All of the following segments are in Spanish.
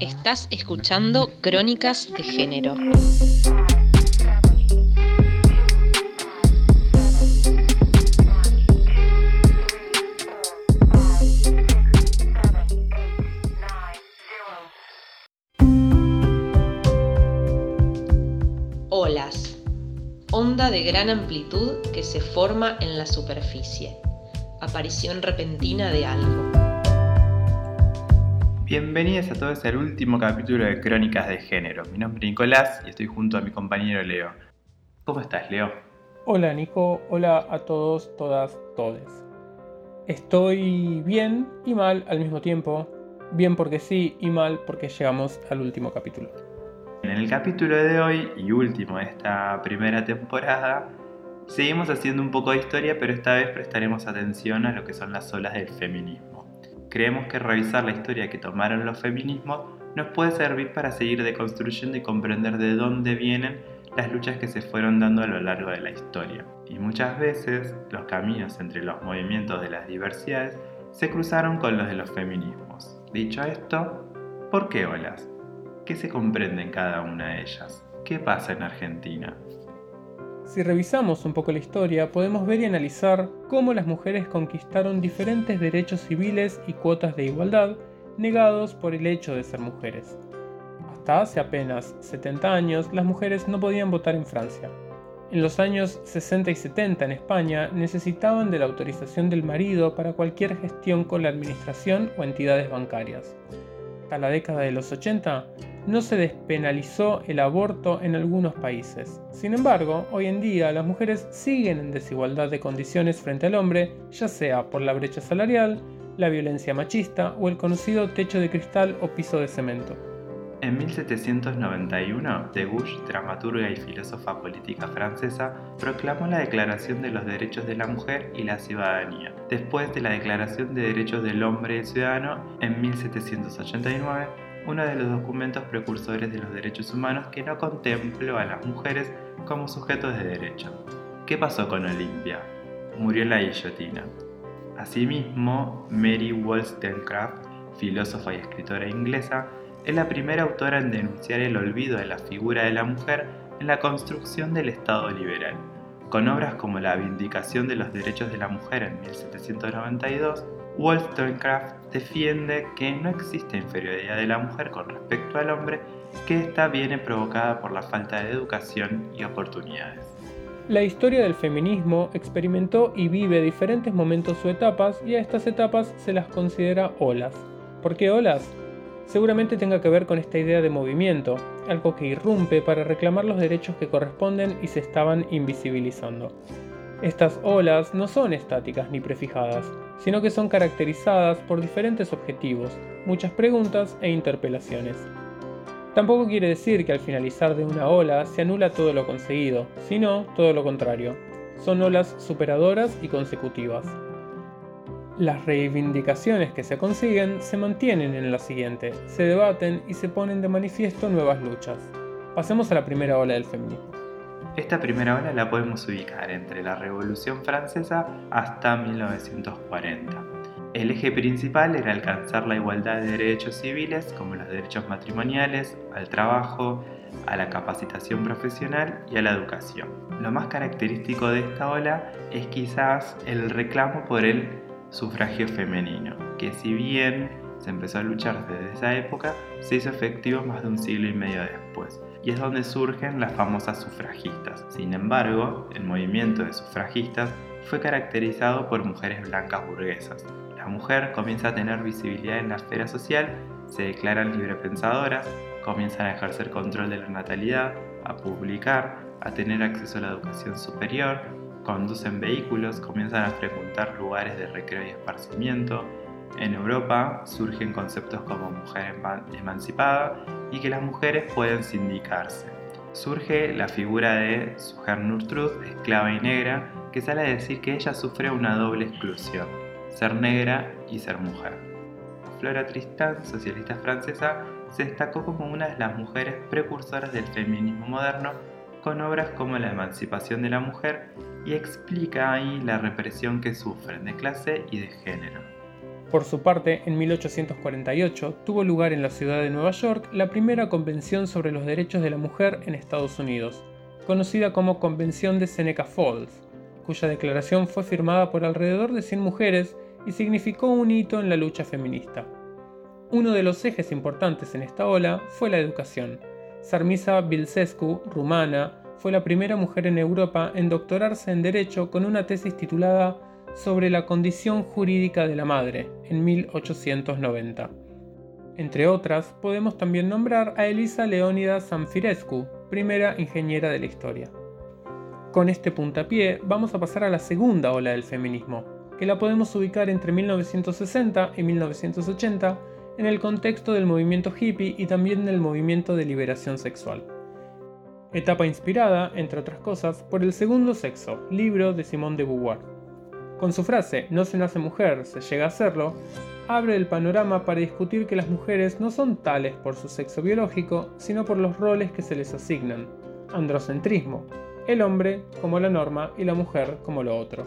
Estás escuchando Crónicas de Género. Olas. Onda de gran amplitud que se forma en la superficie. Aparición repentina de algo. Bienvenidos a todos al último capítulo de Crónicas de Género. Mi nombre es Nicolás y estoy junto a mi compañero Leo. ¿Cómo estás, Leo? Hola, Nico. Hola a todos, todas, todes. Estoy bien y mal al mismo tiempo. Bien porque sí y mal porque llegamos al último capítulo. En el capítulo de hoy y último de esta primera temporada, seguimos haciendo un poco de historia, pero esta vez prestaremos atención a lo que son las olas del feminismo. Creemos que revisar la historia que tomaron los feminismos nos puede servir para seguir deconstruyendo y comprender de dónde vienen las luchas que se fueron dando a lo largo de la historia. Y muchas veces los caminos entre los movimientos de las diversidades se cruzaron con los de los feminismos. Dicho esto, ¿por qué olas? ¿Qué se comprende en cada una de ellas? ¿Qué pasa en Argentina? Si revisamos un poco la historia, podemos ver y analizar cómo las mujeres conquistaron diferentes derechos civiles y cuotas de igualdad negados por el hecho de ser mujeres. Hasta hace apenas 70 años, las mujeres no podían votar en Francia. En los años 60 y 70 en España necesitaban de la autorización del marido para cualquier gestión con la administración o entidades bancarias. A la década de los 80, no se despenalizó el aborto en algunos países. Sin embargo, hoy en día las mujeres siguen en desigualdad de condiciones frente al hombre, ya sea por la brecha salarial, la violencia machista o el conocido techo de cristal o piso de cemento. En 1791, Gouche, dramaturga y filósofa política francesa, proclamó la Declaración de los Derechos de la Mujer y la Ciudadanía, después de la Declaración de Derechos del Hombre y el Ciudadano en 1789 uno de los documentos precursores de los derechos humanos que no contempló a las mujeres como sujetos de derecho. ¿Qué pasó con Olimpia? Murió en la guillotina. Asimismo, Mary Wollstonecraft, filósofa y escritora inglesa, es la primera autora en denunciar el olvido de la figura de la mujer en la construcción del Estado liberal, con obras como La Vindicación de los Derechos de la Mujer en 1792 Wollstonecraft defiende que no existe inferioridad de la mujer con respecto al hombre, que ésta viene provocada por la falta de educación y oportunidades. La historia del feminismo experimentó y vive diferentes momentos o etapas y a estas etapas se las considera olas. ¿Por qué olas? Seguramente tenga que ver con esta idea de movimiento, algo que irrumpe para reclamar los derechos que corresponden y se estaban invisibilizando. Estas olas no son estáticas ni prefijadas, sino que son caracterizadas por diferentes objetivos, muchas preguntas e interpelaciones. Tampoco quiere decir que al finalizar de una ola se anula todo lo conseguido, sino todo lo contrario. Son olas superadoras y consecutivas. Las reivindicaciones que se consiguen se mantienen en la siguiente, se debaten y se ponen de manifiesto nuevas luchas. Pasemos a la primera ola del feminismo. Esta primera ola la podemos ubicar entre la Revolución Francesa hasta 1940. El eje principal era alcanzar la igualdad de derechos civiles como los derechos matrimoniales, al trabajo, a la capacitación profesional y a la educación. Lo más característico de esta ola es quizás el reclamo por el sufragio femenino, que si bien se empezó a luchar desde esa época, se hizo efectivo más de un siglo y medio después y es donde surgen las famosas sufragistas. Sin embargo, el movimiento de sufragistas fue caracterizado por mujeres blancas burguesas. La mujer comienza a tener visibilidad en la esfera social, se declaran librepensadoras, comienzan a ejercer control de la natalidad, a publicar, a tener acceso a la educación superior, conducen vehículos, comienzan a frecuentar lugares de recreo y esparcimiento, en Europa surgen conceptos como mujer emancipada y que las mujeres pueden sindicarse. Surge la figura de Sojourner Truth, esclava y negra, que sale a decir que ella sufre una doble exclusión, ser negra y ser mujer. Flora Tristan, socialista francesa, se destacó como una de las mujeres precursoras del feminismo moderno con obras como La emancipación de la mujer y explica ahí la represión que sufren de clase y de género. Por su parte, en 1848 tuvo lugar en la ciudad de Nueva York la primera Convención sobre los Derechos de la Mujer en Estados Unidos, conocida como Convención de Seneca Falls, cuya declaración fue firmada por alrededor de 100 mujeres y significó un hito en la lucha feminista. Uno de los ejes importantes en esta ola fue la educación. Sarmisa Bilsescu, rumana, fue la primera mujer en Europa en doctorarse en Derecho con una tesis titulada sobre la condición jurídica de la madre en 1890. Entre otras, podemos también nombrar a Elisa Leónida Sanfirescu, primera ingeniera de la historia. Con este puntapié vamos a pasar a la segunda ola del feminismo, que la podemos ubicar entre 1960 y 1980 en el contexto del movimiento hippie y también del movimiento de liberación sexual. Etapa inspirada, entre otras cosas, por El Segundo Sexo, libro de Simone de Beauvoir. Con su frase No se nace mujer, se llega a serlo, abre el panorama para discutir que las mujeres no son tales por su sexo biológico, sino por los roles que se les asignan. Androcentrismo, el hombre como la norma y la mujer como lo otro.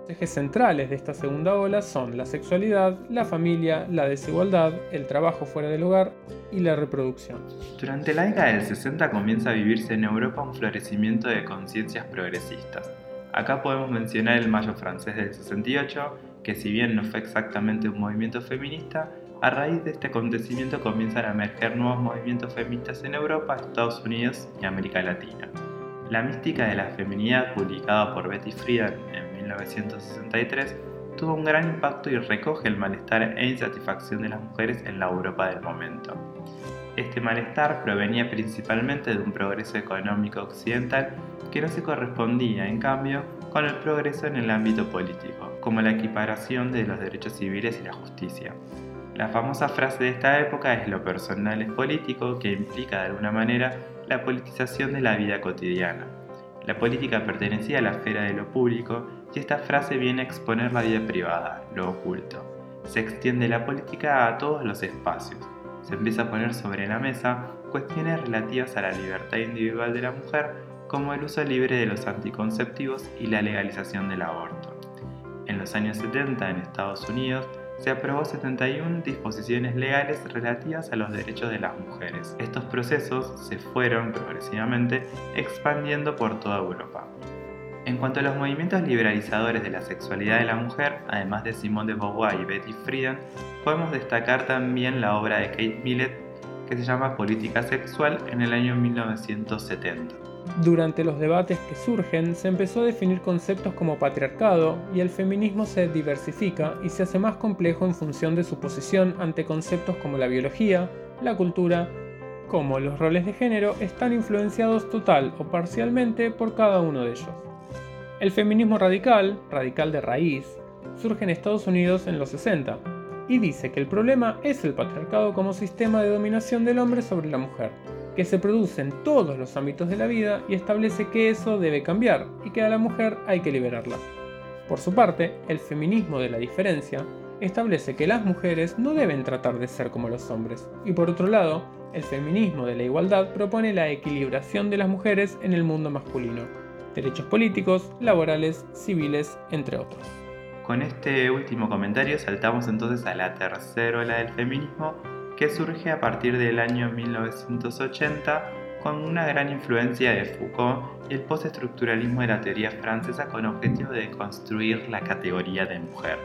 Los ejes centrales de esta segunda ola son la sexualidad, la familia, la desigualdad, el trabajo fuera del hogar y la reproducción. Durante la década del 60 comienza a vivirse en Europa un florecimiento de conciencias progresistas Acá podemos mencionar el Mayo francés del 68, que si bien no fue exactamente un movimiento feminista, a raíz de este acontecimiento comienzan a emerger nuevos movimientos feministas en Europa, Estados Unidos y América Latina. La mística de la feminidad, publicada por Betty Friedan en 1963, tuvo un gran impacto y recoge el malestar e insatisfacción de las mujeres en la Europa del momento. Este malestar provenía principalmente de un progreso económico occidental que no se correspondía, en cambio, con el progreso en el ámbito político, como la equiparación de los derechos civiles y la justicia. La famosa frase de esta época es lo personal es político, que implica de alguna manera la politización de la vida cotidiana. La política pertenecía a la esfera de lo público y esta frase viene a exponer la vida privada, lo oculto. Se extiende la política a todos los espacios. Se empieza a poner sobre la mesa cuestiones relativas a la libertad individual de la mujer como el uso libre de los anticonceptivos y la legalización del aborto. En los años 70 en Estados Unidos se aprobó 71 disposiciones legales relativas a los derechos de las mujeres. Estos procesos se fueron progresivamente expandiendo por toda Europa. En cuanto a los movimientos liberalizadores de la sexualidad de la mujer, además de Simone de Beauvoir y Betty Friedan, podemos destacar también la obra de Kate Millett que se llama Política Sexual en el año 1970. Durante los debates que surgen se empezó a definir conceptos como patriarcado y el feminismo se diversifica y se hace más complejo en función de su posición ante conceptos como la biología, la cultura, como los roles de género están influenciados total o parcialmente por cada uno de ellos. El feminismo radical, radical de raíz, surge en Estados Unidos en los 60 y dice que el problema es el patriarcado como sistema de dominación del hombre sobre la mujer que se produce en todos los ámbitos de la vida y establece que eso debe cambiar y que a la mujer hay que liberarla. Por su parte, el feminismo de la diferencia establece que las mujeres no deben tratar de ser como los hombres, y por otro lado, el feminismo de la igualdad propone la equilibración de las mujeres en el mundo masculino, derechos políticos, laborales, civiles, entre otros. Con este último comentario saltamos entonces a la tercera ola del feminismo que surge a partir del año 1980 con una gran influencia de Foucault y el postestructuralismo de la teoría francesa con objetivo de construir la categoría de mujer.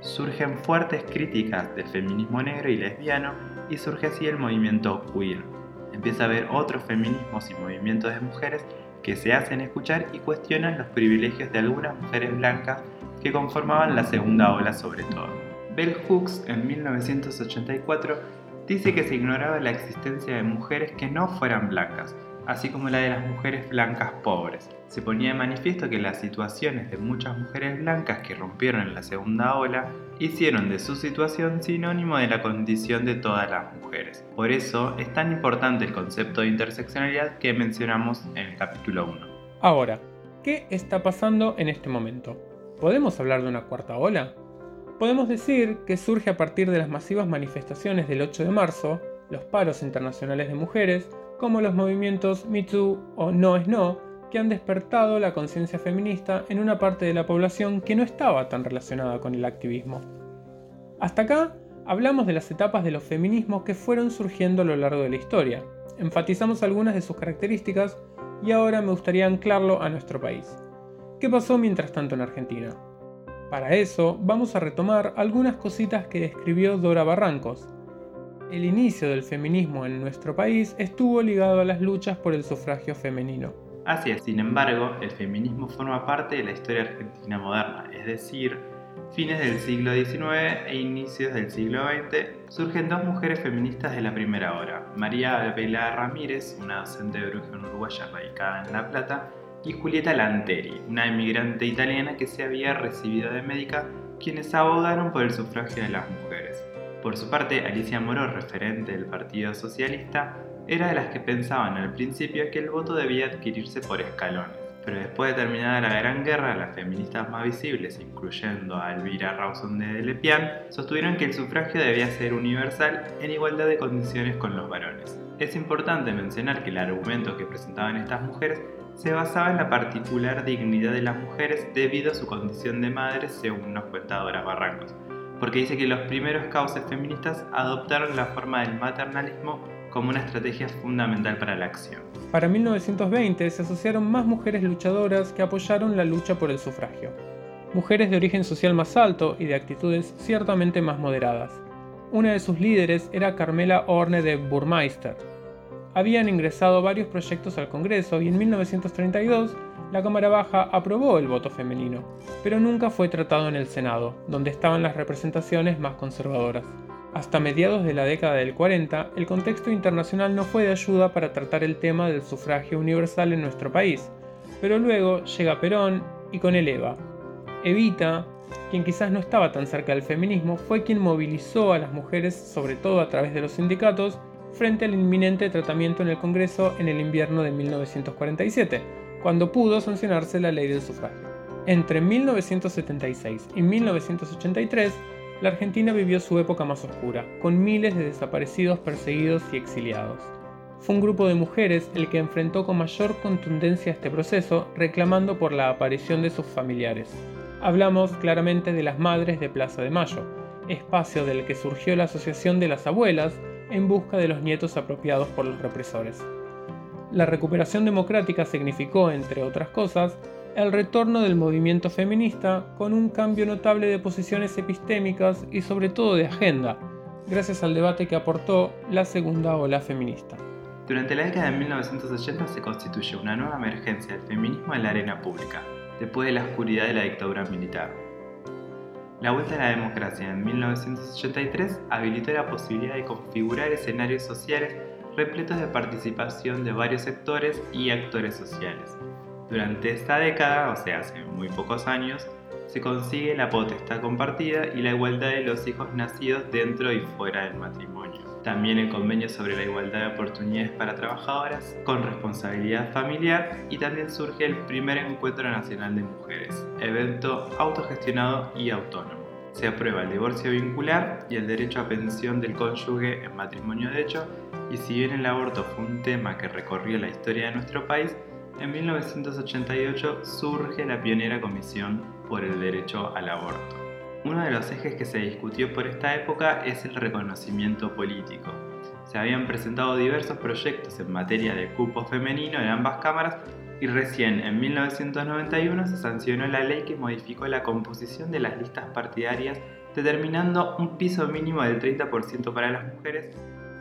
Surgen fuertes críticas del feminismo negro y lesbiano y surge así el movimiento queer. Empieza a haber otros feminismos y movimientos de mujeres que se hacen escuchar y cuestionan los privilegios de algunas mujeres blancas que conformaban la segunda ola sobre todo. Bell Hooks en 1984 dice que se ignoraba la existencia de mujeres que no fueran blancas, así como la de las mujeres blancas pobres. Se ponía de manifiesto que las situaciones de muchas mujeres blancas que rompieron en la segunda ola hicieron de su situación sinónimo de la condición de todas las mujeres. Por eso es tan importante el concepto de interseccionalidad que mencionamos en el capítulo 1. Ahora, ¿qué está pasando en este momento? ¿Podemos hablar de una cuarta ola? Podemos decir que surge a partir de las masivas manifestaciones del 8 de marzo, los paros internacionales de mujeres, como los movimientos Me Too o No es No, que han despertado la conciencia feminista en una parte de la población que no estaba tan relacionada con el activismo. Hasta acá hablamos de las etapas de los feminismos que fueron surgiendo a lo largo de la historia. Enfatizamos algunas de sus características y ahora me gustaría anclarlo a nuestro país. ¿Qué pasó mientras tanto en Argentina? Para eso vamos a retomar algunas cositas que describió Dora Barrancos. El inicio del feminismo en nuestro país estuvo ligado a las luchas por el sufragio femenino. Así es, sin embargo, el feminismo forma parte de la historia argentina moderna, es decir, fines del siglo XIX e inicios del siglo XX, surgen dos mujeres feministas de la primera hora, María Vela Ramírez, una docente de origen uruguaya radicada en La Plata, y Julieta Lanteri, una emigrante italiana que se había recibido de médica, quienes abogaron por el sufragio de las mujeres. Por su parte, Alicia Moro, referente del Partido Socialista, era de las que pensaban al principio que el voto debía adquirirse por escalones. Pero después de terminada la Gran Guerra, las feministas más visibles, incluyendo a Elvira Rawson de Lepian, sostuvieron que el sufragio debía ser universal en igualdad de condiciones con los varones. Es importante mencionar que el argumento que presentaban estas mujeres se basaba en la particular dignidad de las mujeres debido a su condición de madres, según nos cuenta Dora Barrancos, porque dice que los primeros cauces feministas adoptaron la forma del maternalismo como una estrategia fundamental para la acción. Para 1920 se asociaron más mujeres luchadoras que apoyaron la lucha por el sufragio. Mujeres de origen social más alto y de actitudes ciertamente más moderadas. Una de sus líderes era Carmela Orne de Burmeister. Habían ingresado varios proyectos al Congreso y en 1932 la Cámara Baja aprobó el voto femenino, pero nunca fue tratado en el Senado, donde estaban las representaciones más conservadoras. Hasta mediados de la década del 40, el contexto internacional no fue de ayuda para tratar el tema del sufragio universal en nuestro país, pero luego llega Perón y con él Eva. Evita, quien quizás no estaba tan cerca del feminismo, fue quien movilizó a las mujeres, sobre todo a través de los sindicatos, frente al inminente tratamiento en el Congreso en el invierno de 1947, cuando pudo sancionarse la ley del sufragio. Entre 1976 y 1983, la Argentina vivió su época más oscura, con miles de desaparecidos, perseguidos y exiliados. Fue un grupo de mujeres el que enfrentó con mayor contundencia este proceso, reclamando por la aparición de sus familiares. Hablamos claramente de las Madres de Plaza de Mayo, espacio del que surgió la Asociación de las Abuelas en busca de los nietos apropiados por los represores. La recuperación democrática significó, entre otras cosas, el retorno del movimiento feminista con un cambio notable de posiciones epistémicas y sobre todo de agenda, gracias al debate que aportó la segunda ola feminista. Durante la década de 1980 se constituye una nueva emergencia del feminismo en la arena pública, después de la oscuridad de la dictadura militar. La vuelta a la democracia en 1983 habilitó la posibilidad de configurar escenarios sociales repletos de participación de varios sectores y actores sociales, durante esta década, o sea, hace muy pocos años, se consigue la potestad compartida y la igualdad de los hijos nacidos dentro y fuera del matrimonio. También el convenio sobre la igualdad de oportunidades para trabajadoras con responsabilidad familiar y también surge el primer encuentro nacional de mujeres, evento autogestionado y autónomo. Se aprueba el divorcio vincular y el derecho a pensión del cónyuge en matrimonio de hecho, y si bien el aborto fue un tema que recorrió la historia de nuestro país, en 1988 surge la pionera Comisión por el Derecho al Aborto. Uno de los ejes que se discutió por esta época es el reconocimiento político. Se habían presentado diversos proyectos en materia de cupo femenino en ambas cámaras y recién en 1991 se sancionó la ley que modificó la composición de las listas partidarias determinando un piso mínimo del 30% para las mujeres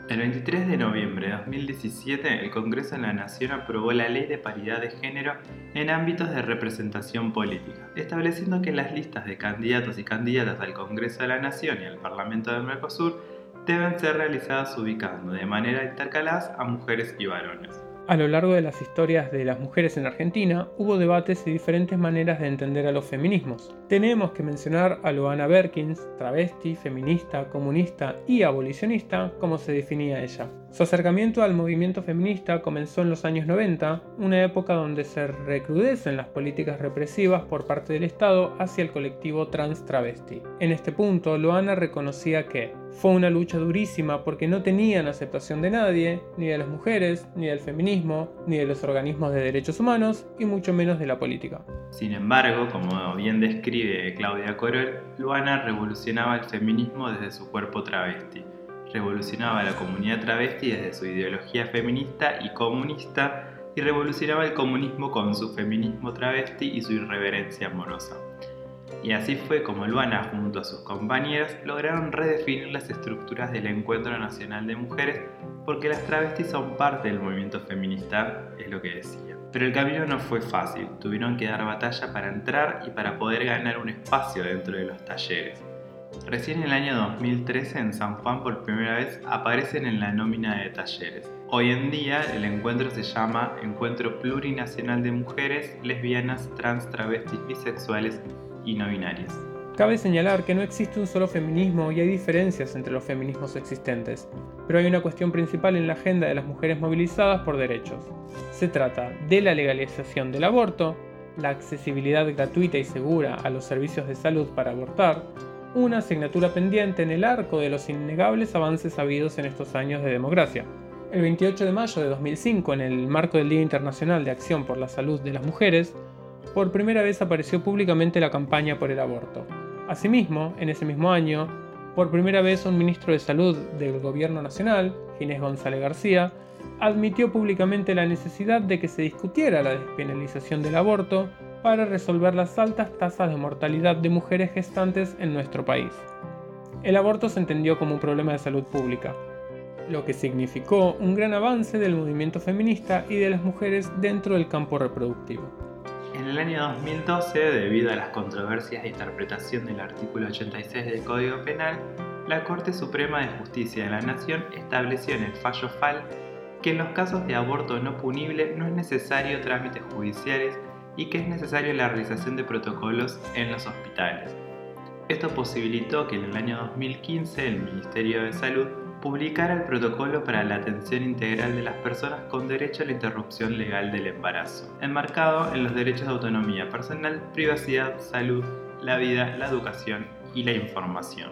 el 23 de noviembre de 2017, el Congreso de la Nación aprobó la Ley de Paridad de Género en ámbitos de representación política, estableciendo que las listas de candidatos y candidatas al Congreso de la Nación y al Parlamento del Mercosur deben ser realizadas ubicando de manera intercaladas a mujeres y varones. A lo largo de las historias de las mujeres en Argentina hubo debates y diferentes maneras de entender a los feminismos. Tenemos que mencionar a Loana Berkins, travesti, feminista, comunista y abolicionista, como se definía ella. Su acercamiento al movimiento feminista comenzó en los años 90, una época donde se recrudecen las políticas represivas por parte del Estado hacia el colectivo trans travesti. En este punto, Loana reconocía que Fue una lucha durísima porque no tenían aceptación de nadie, ni de las mujeres, ni del feminismo, ni de los organismos de derechos humanos, y mucho menos de la política. Sin embargo, como bien describe Claudia Corol, Luana revolucionaba el feminismo desde su cuerpo travesti. Revolucionaba la comunidad travesti desde su ideología feminista y comunista y revolucionaba el comunismo con su feminismo travesti y su irreverencia amorosa. Y así fue como Luana junto a sus compañeras lograron redefinir las estructuras del Encuentro Nacional de Mujeres porque las travestis son parte del movimiento feminista, es lo que decía. Pero el camino no fue fácil, tuvieron que dar batalla para entrar y para poder ganar un espacio dentro de los talleres. Recién en el año 2013 en San Juan por primera vez aparecen en la nómina de talleres. Hoy en día el encuentro se llama Encuentro Plurinacional de Mujeres, Lesbianas, Trans, Travestis, Bisexuales y no binarias. Cabe señalar que no existe un solo feminismo y hay diferencias entre los feminismos existentes, pero hay una cuestión principal en la agenda de las mujeres movilizadas por derechos. Se trata de la legalización del aborto, la accesibilidad gratuita y segura a los servicios de salud para abortar, una asignatura pendiente en el arco de los innegables avances habidos en estos años de democracia. El 28 de mayo de 2005, en el marco del Día Internacional de Acción por la Salud de las Mujeres, por primera vez apareció públicamente la campaña por el aborto. Asimismo, en ese mismo año, por primera vez un ministro de Salud del Gobierno Nacional, Ginés González García, admitió públicamente la necesidad de que se discutiera la despenalización del aborto para resolver las altas tasas de mortalidad de mujeres gestantes en nuestro país. El aborto se entendió como un problema de salud pública, lo que significó un gran avance del movimiento feminista y de las mujeres dentro del campo reproductivo. En el año 2012, debido a las controversias de interpretación del artículo 86 del Código Penal, la Corte Suprema de Justicia de la Nación estableció en el fallo FAL que en los casos de aborto no punible no es necesario trámites judiciales y que es necesario la realización de protocolos en los hospitales. Esto posibilitó que en el año 2015 el Ministerio de Salud publicara el protocolo para la atención integral de las personas con derecho a la interrupción legal del embarazo, enmarcado en los derechos de autonomía personal, privacidad, salud, la vida, la educación y la información.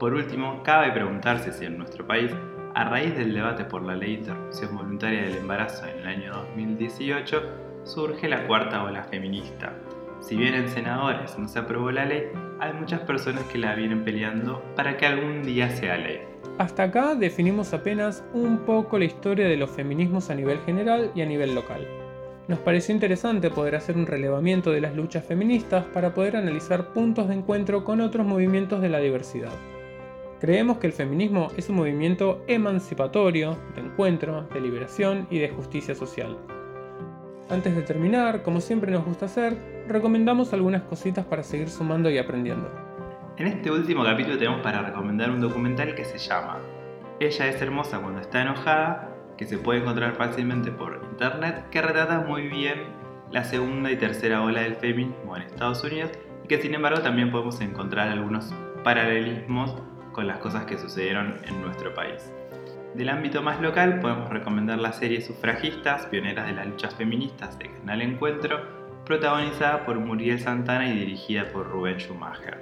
Por último, cabe preguntarse si en nuestro país, a raíz del debate por la ley de interrupción voluntaria del embarazo en el año 2018, surge la cuarta ola feminista. Si bien en senadores no se aprobó la ley, hay muchas personas que la vienen peleando para que algún día sea ley. Hasta acá definimos apenas un poco la historia de los feminismos a nivel general y a nivel local. Nos pareció interesante poder hacer un relevamiento de las luchas feministas para poder analizar puntos de encuentro con otros movimientos de la diversidad. Creemos que el feminismo es un movimiento emancipatorio, de encuentro, de liberación y de justicia social. Antes de terminar, como siempre nos gusta hacer, recomendamos algunas cositas para seguir sumando y aprendiendo. En este último capítulo tenemos para recomendar un documental que se llama Ella es hermosa cuando está enojada, que se puede encontrar fácilmente por internet, que retrata muy bien la segunda y tercera ola del feminismo en Estados Unidos y que sin embargo también podemos encontrar algunos paralelismos con las cosas que sucedieron en nuestro país. Del ámbito más local podemos recomendar la serie Sufragistas, pioneras de las luchas feministas de Canal Encuentro, protagonizada por Muriel Santana y dirigida por Rubén Schumacher.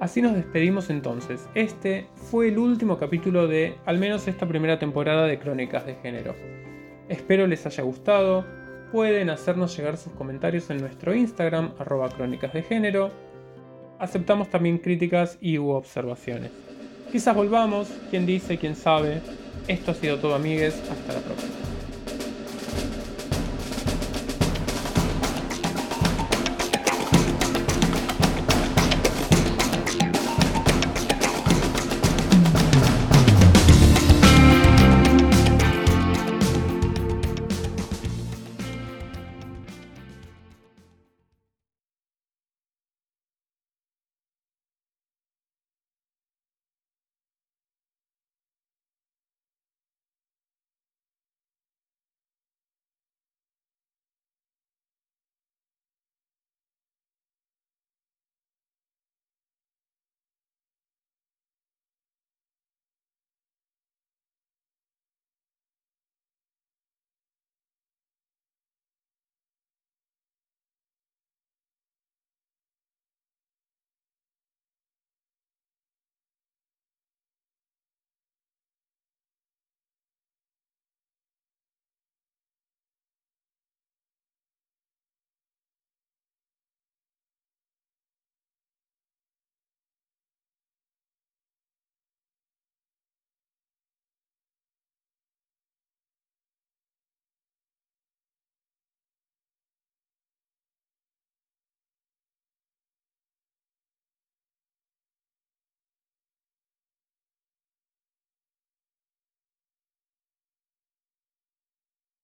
Así nos despedimos entonces. Este fue el último capítulo de al menos esta primera temporada de Crónicas de Género. Espero les haya gustado. Pueden hacernos llegar sus comentarios en nuestro Instagram, arroba crónicas. Aceptamos también críticas y u observaciones. Quizás volvamos, quién dice, quién sabe. Esto ha sido todo amigues, hasta la próxima.